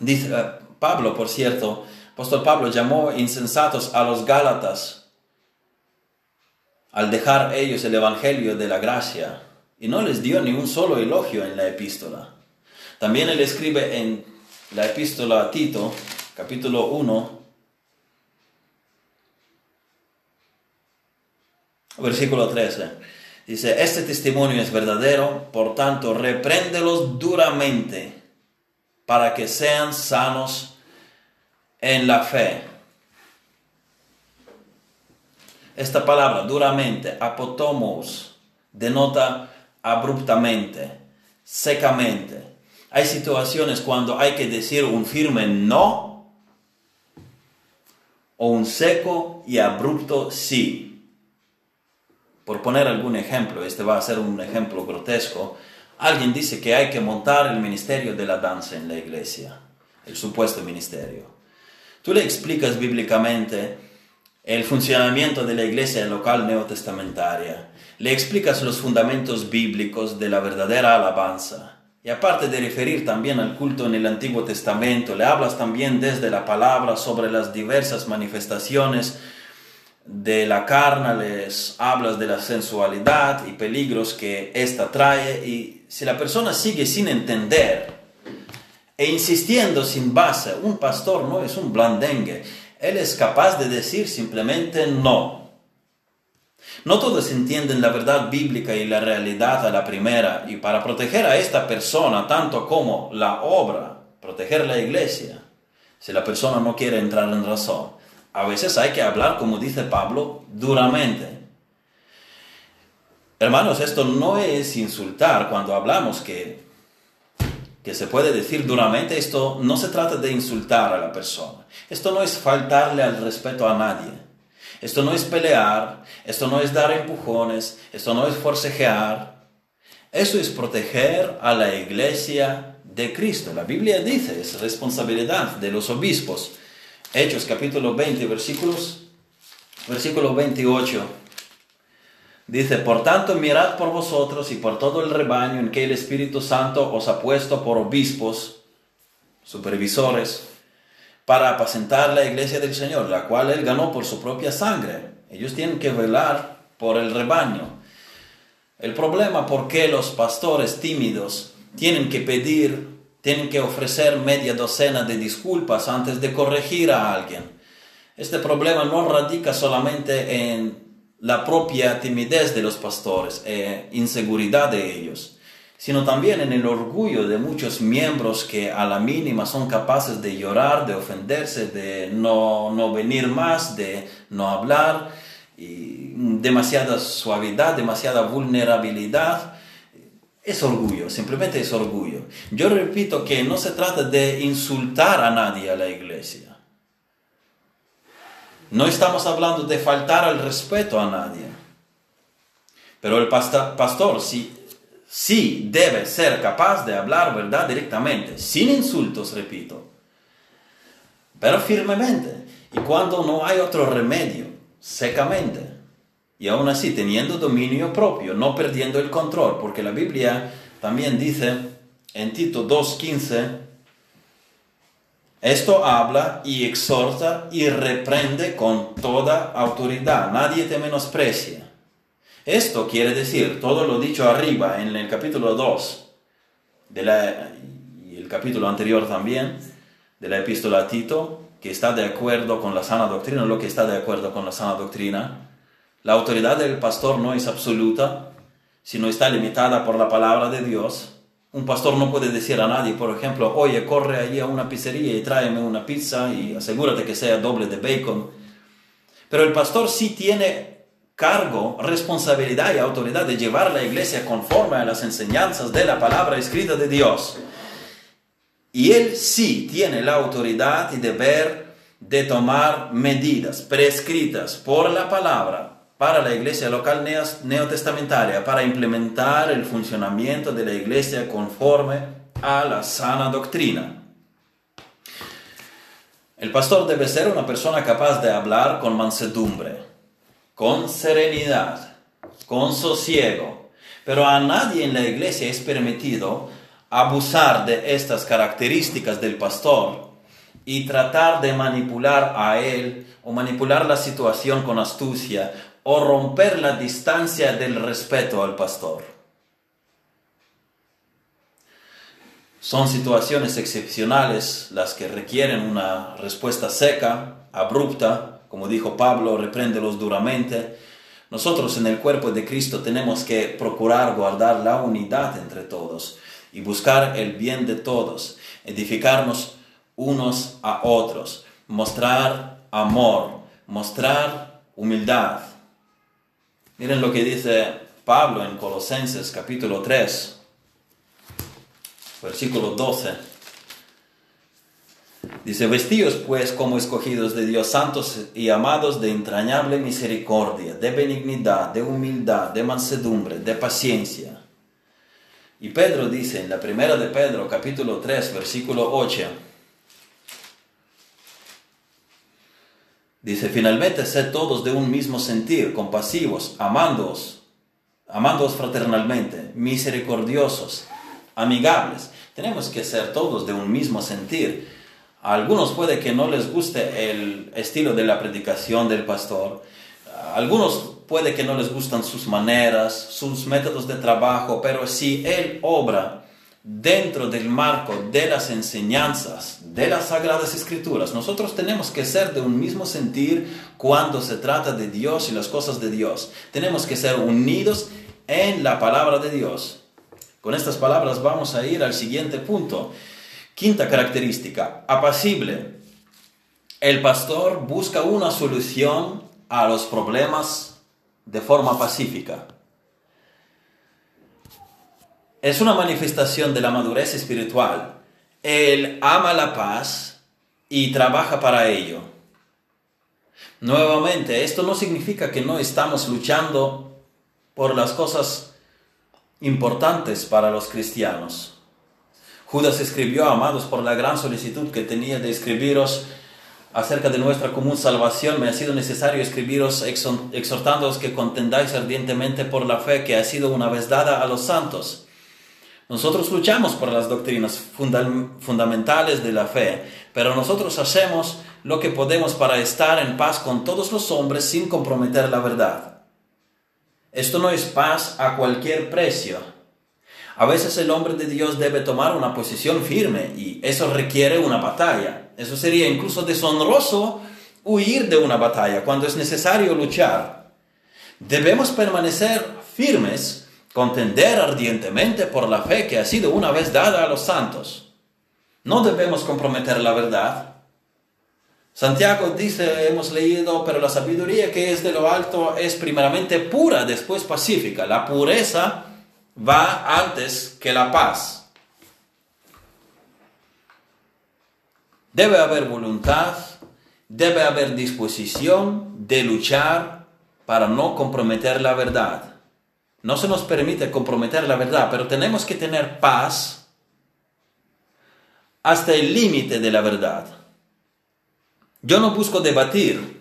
A: dice eh, Pablo, por cierto, apóstol Pablo llamó insensatos a los Gálatas al dejar ellos el Evangelio de la gracia y no les dio ni un solo elogio en la epístola. También él escribe en la epístola a Tito, capítulo 1, versículo 13. Dice, este testimonio es verdadero, por tanto, repréndelos duramente para que sean sanos en la fe. Esta palabra, duramente, apotomos, denota abruptamente, secamente. Hay situaciones cuando hay que decir un firme no o un seco y abrupto sí. Por poner algún ejemplo, este va a ser un ejemplo grotesco, alguien dice que hay que montar el ministerio de la danza en la iglesia, el supuesto ministerio. Tú le explicas bíblicamente el funcionamiento de la iglesia local neotestamentaria, le explicas los fundamentos bíblicos de la verdadera alabanza. Y aparte de referir también al culto en el Antiguo Testamento, le hablas también desde la palabra sobre las diversas manifestaciones de la carne, les hablas de la sensualidad y peligros que ésta trae. Y si la persona sigue sin entender e insistiendo sin base, un pastor no es un blandengue, él es capaz de decir simplemente no. No todos entienden la verdad bíblica y la realidad a la primera. Y para proteger a esta persona tanto como la obra, proteger la iglesia, si la persona no quiere entrar en razón, a veces hay que hablar, como dice Pablo, duramente. Hermanos, esto no es insultar cuando hablamos que, que se puede decir duramente, esto no se trata de insultar a la persona. Esto no es faltarle al respeto a nadie. Esto no es pelear, esto no es dar empujones, esto no es forcejear. Eso es proteger a la iglesia de Cristo. La Biblia dice, es responsabilidad de los obispos. Hechos capítulo 20, versículos, versículo 28. Dice, por tanto, mirad por vosotros y por todo el rebaño en que el Espíritu Santo os ha puesto por obispos, supervisores, para apacentar la iglesia del Señor, la cual Él ganó por su propia sangre. Ellos tienen que velar por el rebaño. El problema por qué los pastores tímidos tienen que pedir, tienen que ofrecer media docena de disculpas antes de corregir a alguien. Este problema no radica solamente en la propia timidez de los pastores, e inseguridad de ellos, sino también en el orgullo de muchos miembros que a la mínima son capaces de llorar, de ofenderse, de no, no venir más, de no hablar demasiada suavidad, demasiada vulnerabilidad. Es orgullo, simplemente es orgullo. Yo repito que no se trata de insultar a nadie a la iglesia. No estamos hablando de faltar al respeto a nadie. Pero el pastor sí, sí debe ser capaz de hablar verdad directamente, sin insultos, repito, pero firmemente. Y cuando no hay otro remedio, secamente. Y aún así, teniendo dominio propio, no perdiendo el control, porque la Biblia también dice en Tito 2.15, esto habla y exhorta y reprende con toda autoridad, nadie te menosprecia. Esto quiere decir todo lo dicho arriba en el capítulo 2 de y el capítulo anterior también de la epístola a Tito, que está de acuerdo con la sana doctrina, lo que está de acuerdo con la sana doctrina. La autoridad del pastor no es absoluta, sino está limitada por la palabra de Dios. Un pastor no puede decir a nadie, por ejemplo, oye, corre allí a una pizzería y tráeme una pizza y asegúrate que sea doble de bacon. Pero el pastor sí tiene cargo, responsabilidad y autoridad de llevar la iglesia conforme a las enseñanzas de la palabra escrita de Dios. Y él sí tiene la autoridad y deber de tomar medidas prescritas por la palabra para la iglesia local neotestamentaria, para implementar el funcionamiento de la iglesia conforme a la sana doctrina. El pastor debe ser una persona capaz de hablar con mansedumbre, con serenidad, con sosiego, pero a nadie en la iglesia es permitido abusar de estas características del pastor y tratar de manipular a él o manipular la situación con astucia o romper la distancia del respeto al pastor. Son situaciones excepcionales las que requieren una respuesta seca, abrupta, como dijo Pablo, repréndelos duramente. Nosotros en el cuerpo de Cristo tenemos que procurar guardar la unidad entre todos y buscar el bien de todos, edificarnos unos a otros, mostrar amor, mostrar humildad. Miren lo que dice Pablo en Colosenses capítulo 3, versículo 12. Dice, vestíos pues como escogidos de Dios, santos y amados de entrañable misericordia, de benignidad, de humildad, de mansedumbre, de paciencia y Pedro dice en la primera de Pedro, capítulo 3, versículo 8, dice, finalmente sed todos de un mismo sentir, compasivos, amándoos, amándoos fraternalmente, misericordiosos, amigables. Tenemos que ser todos de un mismo sentir. A algunos puede que no les guste el estilo de la predicación del pastor. A algunos puede que no les gustan sus maneras, sus métodos de trabajo, pero si Él obra dentro del marco de las enseñanzas de las Sagradas Escrituras, nosotros tenemos que ser de un mismo sentir cuando se trata de Dios y las cosas de Dios. Tenemos que ser unidos en la palabra de Dios. Con estas palabras vamos a ir al siguiente punto. Quinta característica, apacible. El pastor busca una solución a los problemas de forma pacífica. Es una manifestación de la madurez espiritual. Él ama la paz y trabaja para ello. Nuevamente, esto no significa que no estamos luchando por las cosas importantes para los cristianos. Judas escribió, amados, por la gran solicitud que tenía de escribiros acerca de nuestra común salvación, me ha sido necesario escribiros exhortándoos que contendáis ardientemente por la fe que ha sido una vez dada a los santos. Nosotros luchamos por las doctrinas fundamentales de la fe, pero nosotros hacemos lo que podemos para estar en paz con todos los hombres sin comprometer la verdad. Esto no es paz a cualquier precio. A veces el hombre de Dios debe tomar una posición firme y eso requiere una batalla. Eso sería incluso deshonroso huir de una batalla cuando es necesario luchar. Debemos permanecer firmes, contender ardientemente por la fe que ha sido una vez dada a los santos. No debemos comprometer la verdad. Santiago dice, hemos leído, pero la sabiduría que es de lo alto es primeramente pura, después pacífica. La pureza va antes que la paz. Debe haber voluntad, debe haber disposición de luchar para no comprometer la verdad. No se nos permite comprometer la verdad, pero tenemos que tener paz hasta el límite de la verdad. Yo no busco debatir,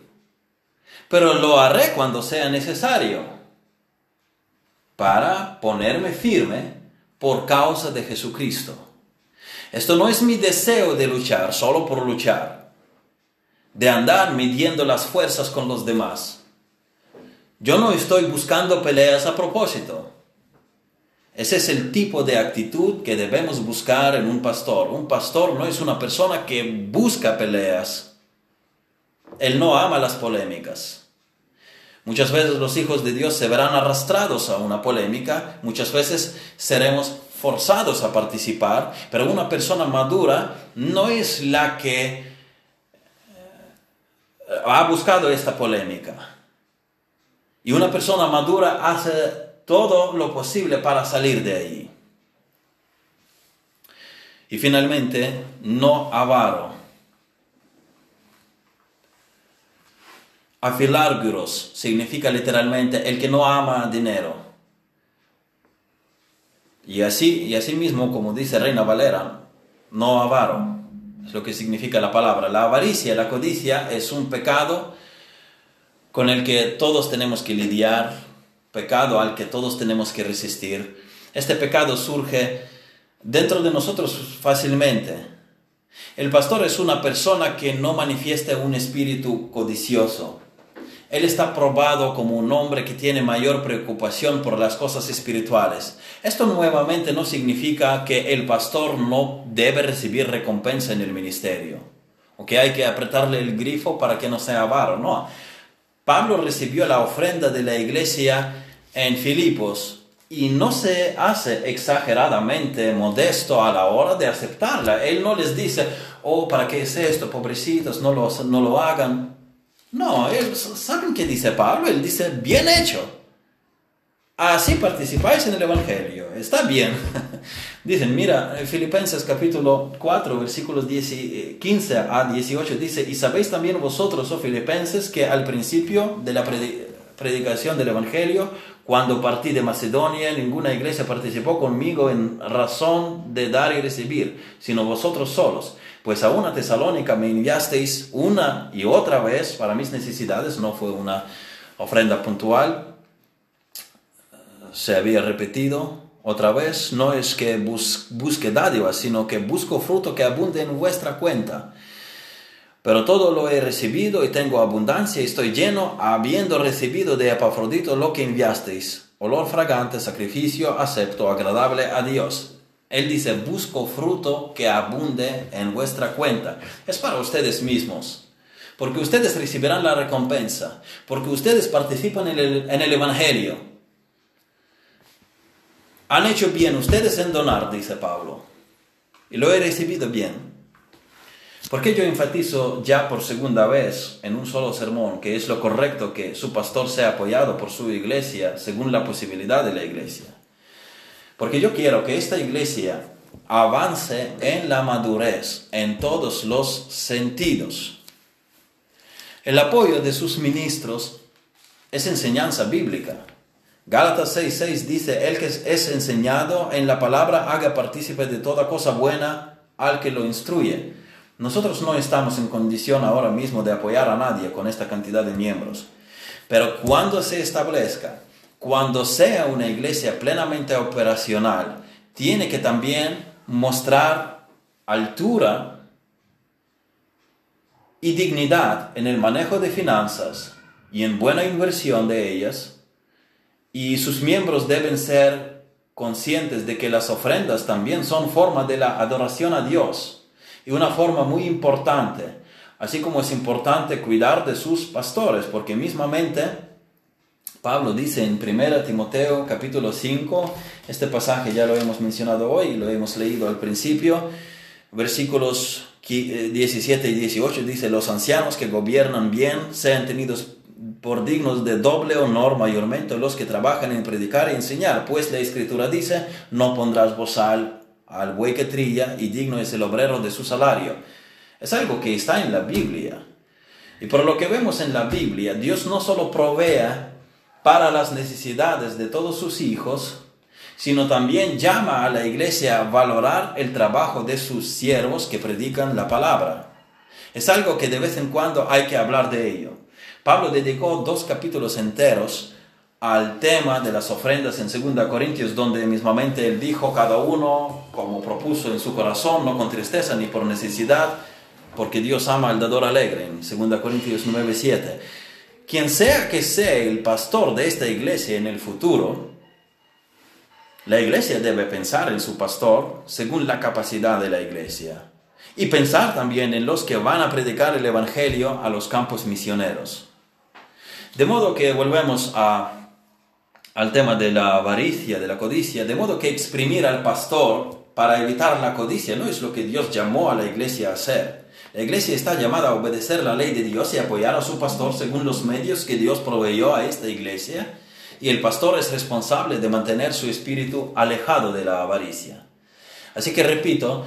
A: pero lo haré cuando sea necesario para ponerme firme por causa de Jesucristo. Esto no es mi deseo de luchar solo por luchar, de andar midiendo las fuerzas con los demás. Yo no estoy buscando peleas a propósito. Ese es el tipo de actitud que debemos buscar en un pastor. Un pastor no es una persona que busca peleas él no ama las polémicas. Muchas veces los hijos de Dios se verán arrastrados a una polémica, muchas veces seremos forzados a participar, pero una persona madura no es la que eh, ha buscado esta polémica. Y una persona madura hace todo lo posible para salir de ahí. Y finalmente, no avaro. Afilárguros significa literalmente el que no ama dinero. Y así, y así mismo, como dice Reina Valera, no avaro, es lo que significa la palabra. La avaricia, la codicia es un pecado con el que todos tenemos que lidiar, pecado al que todos tenemos que resistir. Este pecado surge dentro de nosotros fácilmente. El pastor es una persona que no manifiesta un espíritu codicioso. Él está probado como un hombre que tiene mayor preocupación por las cosas espirituales. Esto nuevamente no significa que el pastor no debe recibir recompensa en el ministerio, o que hay que apretarle el grifo para que no sea avaro, no. Pablo recibió la ofrenda de la iglesia en Filipos y no se hace exageradamente modesto a la hora de aceptarla. Él no les dice, oh, ¿para qué es esto? Pobrecitos, no lo, no lo hagan. No, ¿saben qué dice Pablo? Él dice, bien hecho. Así participáis en el Evangelio. Está bien. Dicen, mira, Filipenses capítulo 4, versículos 15 a 18 dice, y sabéis también vosotros, oh filipenses, que al principio de la predicación del Evangelio, cuando partí de Macedonia, ninguna iglesia participó conmigo en razón de dar y recibir, sino vosotros solos pues a una tesalónica me enviasteis una y otra vez para mis necesidades, no fue una ofrenda puntual, se había repetido otra vez, no es que busque dádivas, sino que busco fruto que abunde en vuestra cuenta. Pero todo lo he recibido y tengo abundancia y estoy lleno, habiendo recibido de Epafrodito lo que enviasteis, olor fragante, sacrificio acepto, agradable a Dios. Él dice, busco fruto que abunde en vuestra cuenta. Es para ustedes mismos, porque ustedes recibirán la recompensa, porque ustedes participan en el Evangelio. Han hecho bien ustedes en donar, dice Pablo, y lo he recibido bien. ¿Por qué yo enfatizo ya por segunda vez en un solo sermón que es lo correcto que su pastor sea apoyado por su iglesia según la posibilidad de la iglesia? Porque yo quiero que esta iglesia avance en la madurez en todos los sentidos. El apoyo de sus ministros es enseñanza bíblica. Gálatas 6:6 dice, el que es enseñado en la palabra haga partícipe de toda cosa buena al que lo instruye. Nosotros no estamos en condición ahora mismo de apoyar a nadie con esta cantidad de miembros, pero cuando se establezca, cuando sea una iglesia plenamente operacional, tiene que también mostrar altura y dignidad en el manejo de finanzas y en buena inversión de ellas, y sus miembros deben ser conscientes de que las ofrendas también son forma de la adoración a Dios. Y una forma muy importante, así como es importante cuidar de sus pastores, porque mismamente Pablo dice en 1 Timoteo capítulo 5, este pasaje ya lo hemos mencionado hoy, lo hemos leído al principio, versículos 17 y 18 dice, los ancianos que gobiernan bien sean tenidos por dignos de doble honor mayormente los que trabajan en predicar y enseñar, pues la escritura dice, no pondrás bozal al buey que trilla y digno es el obrero de su salario. Es algo que está en la Biblia. Y por lo que vemos en la Biblia, Dios no solo provee para las necesidades de todos sus hijos, sino también llama a la iglesia a valorar el trabajo de sus siervos que predican la palabra. Es algo que de vez en cuando hay que hablar de ello. Pablo dedicó dos capítulos enteros al tema de las ofrendas en 2 Corintios, donde mismamente él dijo, cada uno como propuso en su corazón, no con tristeza ni por necesidad, porque Dios ama al dador alegre, en 2 Corintios 9, 7. Quien sea que sea el pastor de esta iglesia en el futuro, la iglesia debe pensar en su pastor según la capacidad de la iglesia y pensar también en los que van a predicar el Evangelio a los campos misioneros. De modo que volvemos a, al tema de la avaricia, de la codicia, de modo que exprimir al pastor para evitar la codicia no es lo que Dios llamó a la iglesia a hacer. La iglesia está llamada a obedecer la ley de Dios y apoyar a su pastor según los medios que Dios proveyó a esta iglesia, y el pastor es responsable de mantener su espíritu alejado de la avaricia. Así que repito,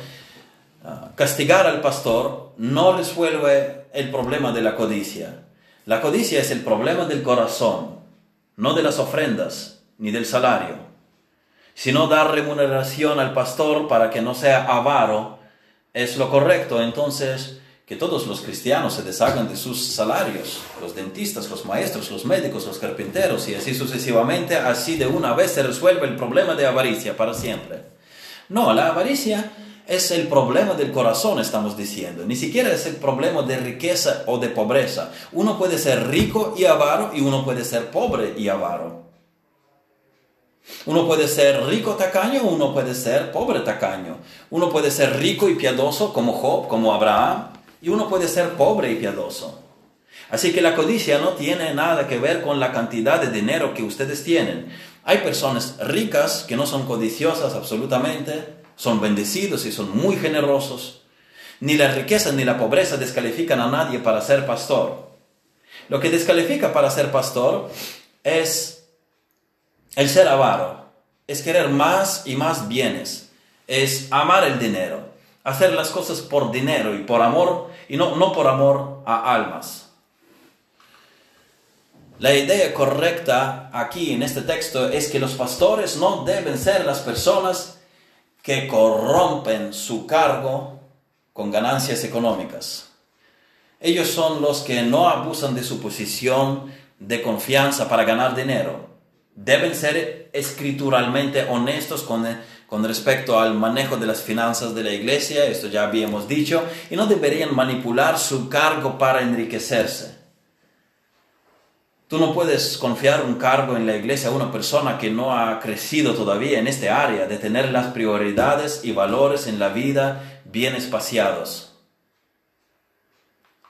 A: ah, castigar al pastor no resuelve el problema de la codicia. La codicia es el problema del corazón, no de las ofrendas ni del salario, sino dar remuneración al pastor para que no sea avaro es lo correcto. Entonces, que todos los cristianos se deshagan de sus salarios, los dentistas, los maestros, los médicos, los carpinteros y así sucesivamente, así de una vez se resuelve el problema de avaricia para siempre. No, la avaricia es el problema del corazón, estamos diciendo. Ni siquiera es el problema de riqueza o de pobreza. Uno puede ser rico y avaro y uno puede ser pobre y avaro. Uno puede ser rico tacaño, uno puede ser pobre tacaño. Uno puede ser rico y piadoso como Job, como Abraham, y uno puede ser pobre y piadoso. Así que la codicia no tiene nada que ver con la cantidad de dinero que ustedes tienen. Hay personas ricas que no son codiciosas absolutamente, son bendecidos y son muy generosos. Ni la riqueza ni la pobreza descalifican a nadie para ser pastor. Lo que descalifica para ser pastor es el ser avaro, es querer más y más bienes, es amar el dinero, hacer las cosas por dinero y por amor y no, no por amor a almas. La idea correcta aquí en este texto es que los pastores no deben ser las personas que corrompen su cargo con ganancias económicas. Ellos son los que no abusan de su posición de confianza para ganar dinero. Deben ser escrituralmente honestos con, con respecto al manejo de las finanzas de la iglesia, esto ya habíamos dicho, y no deberían manipular su cargo para enriquecerse. Tú no puedes confiar un cargo en la iglesia a una persona que no ha crecido todavía en este área de tener las prioridades y valores en la vida bien espaciados.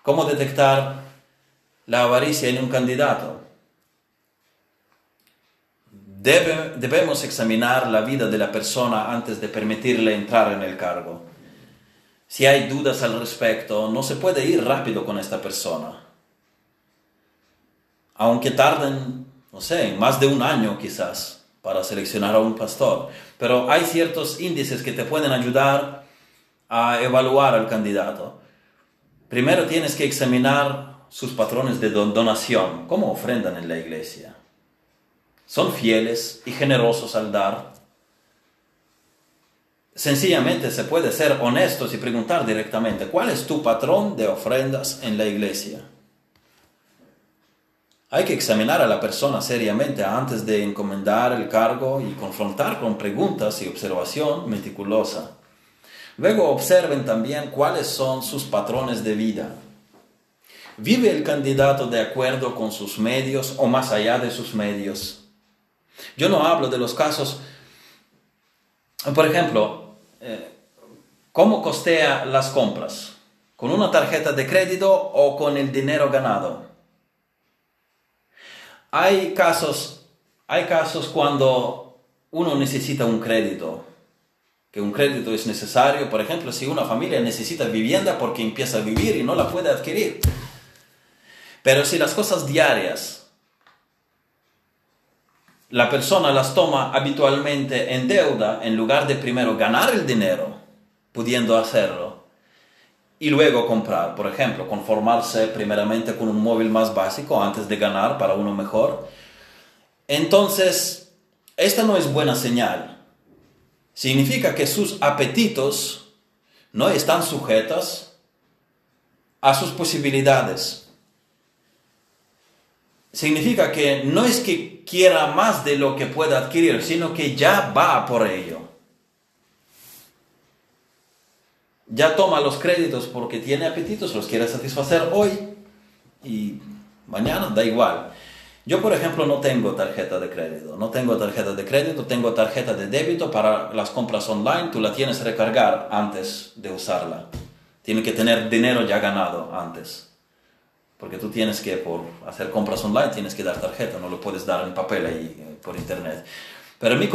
A: ¿Cómo detectar la avaricia en un candidato? debemos examinar la vida de la persona antes de permitirle entrar en el cargo. Si hay dudas al respecto, no se puede ir rápido con esta persona aunque tarden, no sé, más de un año quizás para seleccionar a un pastor. Pero hay ciertos índices que te pueden ayudar a evaluar al candidato. Primero tienes que examinar sus patrones de donación, cómo ofrendan en la iglesia. son fieles y generosos al dar. Sencillamente se puede ser honestos y preguntar directamente, ¿cuál es tu patrón de ofrendas en la iglesia? Hay que examinar a la persona seriamente antes de encomendar el cargo y confrontar con preguntas y observación meticulosa. Luego observen también cuáles son sus patrones de vida. ¿Vive el candidato de acuerdo con sus medios o más allá de sus medios? Yo no hablo de los casos, por ejemplo, eh, ¿cómo costea las compras? ¿Con una tarjeta de crédito o con el dinero ganado? Hay casos, hay casos cuando uno necesita un crédito, que un crédito es necesario, por ejemplo, si una familia necesita vivienda porque empieza a vivir y no la puede adquirir. Pero si las cosas diarias la persona las toma habitualmente en deuda en lugar de primero ganar el dinero, pudiendo hacerlo, y luego comprar, por ejemplo, conformarse primeramente con un móvil más básico antes de ganar para uno mejor. Entonces, esta no es buena señal. Significa que sus apetitos no están sujetos a sus posibilidades. Significa que no es que quiera más de lo que pueda adquirir, sino que ya va por ello. Ya toma los créditos porque tiene apetitos, los quiere satisfacer hoy y mañana da igual. Yo, por ejemplo, no tengo tarjeta de crédito. No tengo tarjeta de crédito, tengo tarjeta de débito para las compras online. Tú la tienes que recargar antes de usarla. Tiene que tener dinero ya ganado antes. Porque tú tienes que, por hacer compras online, tienes que dar tarjeta. No lo puedes dar en papel ahí eh, por internet. Pero mi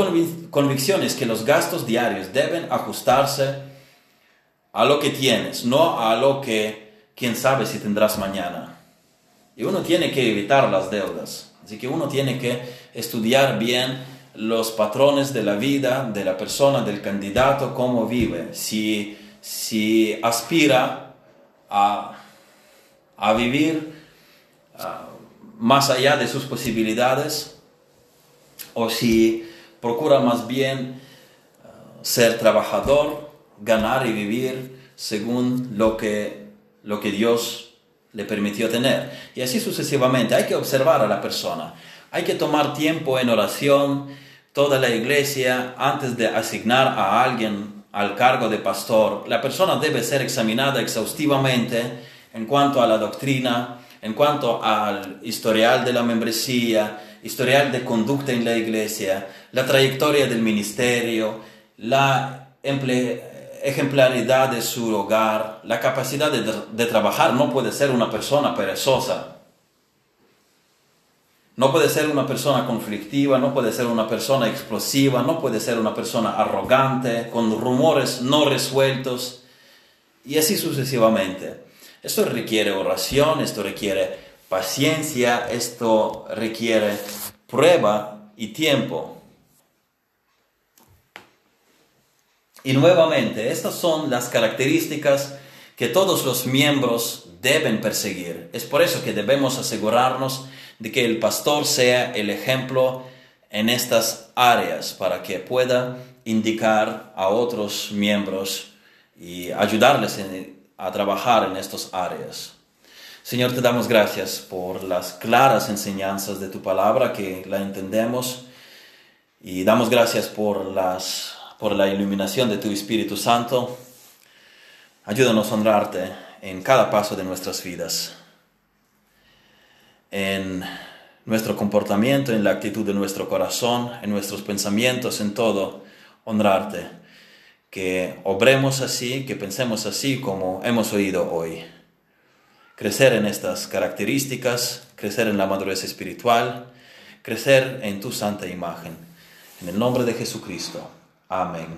A: convicción es que los gastos diarios deben ajustarse a lo que tienes, no a lo que quién sabe si tendrás mañana. Y uno tiene que evitar las deudas. Así que uno tiene que estudiar bien los patrones de la vida de la persona, del candidato, cómo vive. Si, si aspira a, a vivir más allá de sus posibilidades o si procura más bien ser trabajador ganar y vivir según lo que, lo que Dios le permitió tener. Y así sucesivamente. Hay que observar a la persona. Hay que tomar tiempo en oración, toda la iglesia, antes de asignar a alguien al cargo de pastor. La persona debe ser examinada exhaustivamente en cuanto a la doctrina, en cuanto al historial de la membresía, historial de conducta en la iglesia, la trayectoria del ministerio, la emple ejemplaridad de su hogar, la capacidad de, trabajar. No puede ser una persona perezosa. No puede ser una persona conflictiva, no puede ser una persona explosiva, no puede ser una persona arrogante, con rumores no resueltos, y así sucesivamente. Esto requiere oración, esto requiere paciencia, esto requiere prueba y tiempo. Y nuevamente, estas son las características que todos los miembros deben perseguir. Es por eso que debemos asegurarnos de que el pastor sea el ejemplo en estas áreas para que pueda indicar a otros miembros y ayudarles a trabajar en estas áreas. Señor, te damos gracias por las claras enseñanzas de tu palabra que la entendemos y damos gracias por las por la iluminación de tu Espíritu Santo. Ayúdanos a honrarte en cada paso de nuestras vidas, en nuestro comportamiento, en la actitud de nuestro corazón, en nuestros pensamientos, en todo, honrarte. Que obremos así, que pensemos así como hemos oído hoy. Crecer en estas características, crecer en la madurez espiritual, crecer en tu santa imagen. En el nombre de Jesucristo. Amén.